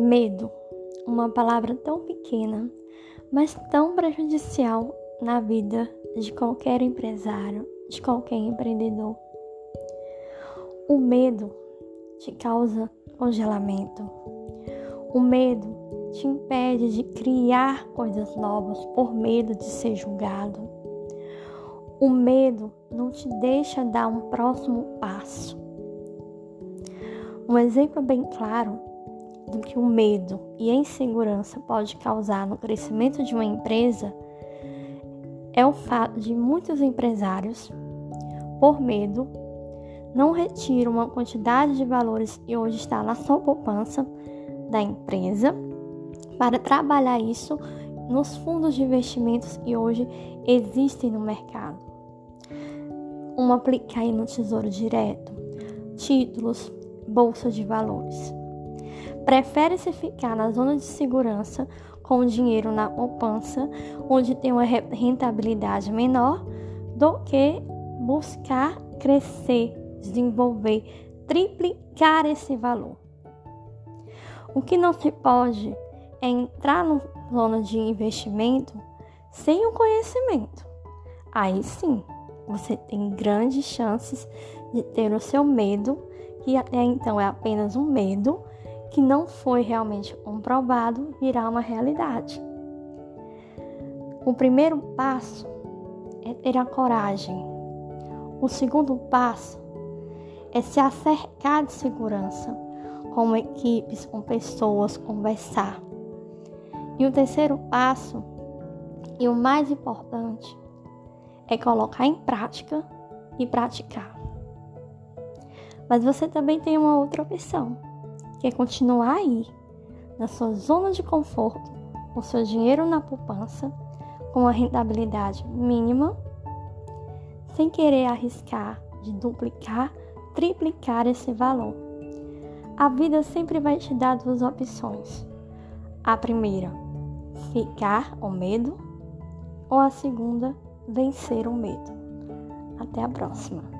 Medo, uma palavra tão pequena, mas tão prejudicial na vida de qualquer empresário, de qualquer empreendedor. O medo te causa congelamento. O medo te impede de criar coisas novas por medo de ser julgado. O medo não te deixa dar um próximo passo. Um exemplo bem claro do que o medo e a insegurança pode causar no crescimento de uma empresa é o fato de muitos empresários, por medo, não retiram uma quantidade de valores que hoje está na sua poupança da empresa para trabalhar isso nos fundos de investimentos que hoje existem no mercado. Um aplicar no Tesouro Direto, títulos, bolsa de valores. Prefere-se ficar na zona de segurança com o dinheiro na poupança, onde tem uma rentabilidade menor, do que buscar crescer, desenvolver, triplicar esse valor. O que não se pode é entrar na zona de investimento sem o conhecimento. Aí sim, você tem grandes chances de ter o seu medo que até então é apenas um medo, que não foi realmente comprovado, virar uma realidade. O primeiro passo é ter a coragem. O segundo passo é se acercar de segurança, com equipes, com pessoas, conversar. E o terceiro passo, e o mais importante, é colocar em prática e praticar. Mas você também tem uma outra opção, que é continuar aí, na sua zona de conforto, com seu dinheiro na poupança, com uma rentabilidade mínima, sem querer arriscar de duplicar, triplicar esse valor. A vida sempre vai te dar duas opções. A primeira, ficar com medo, ou a segunda, vencer o medo. Até a próxima.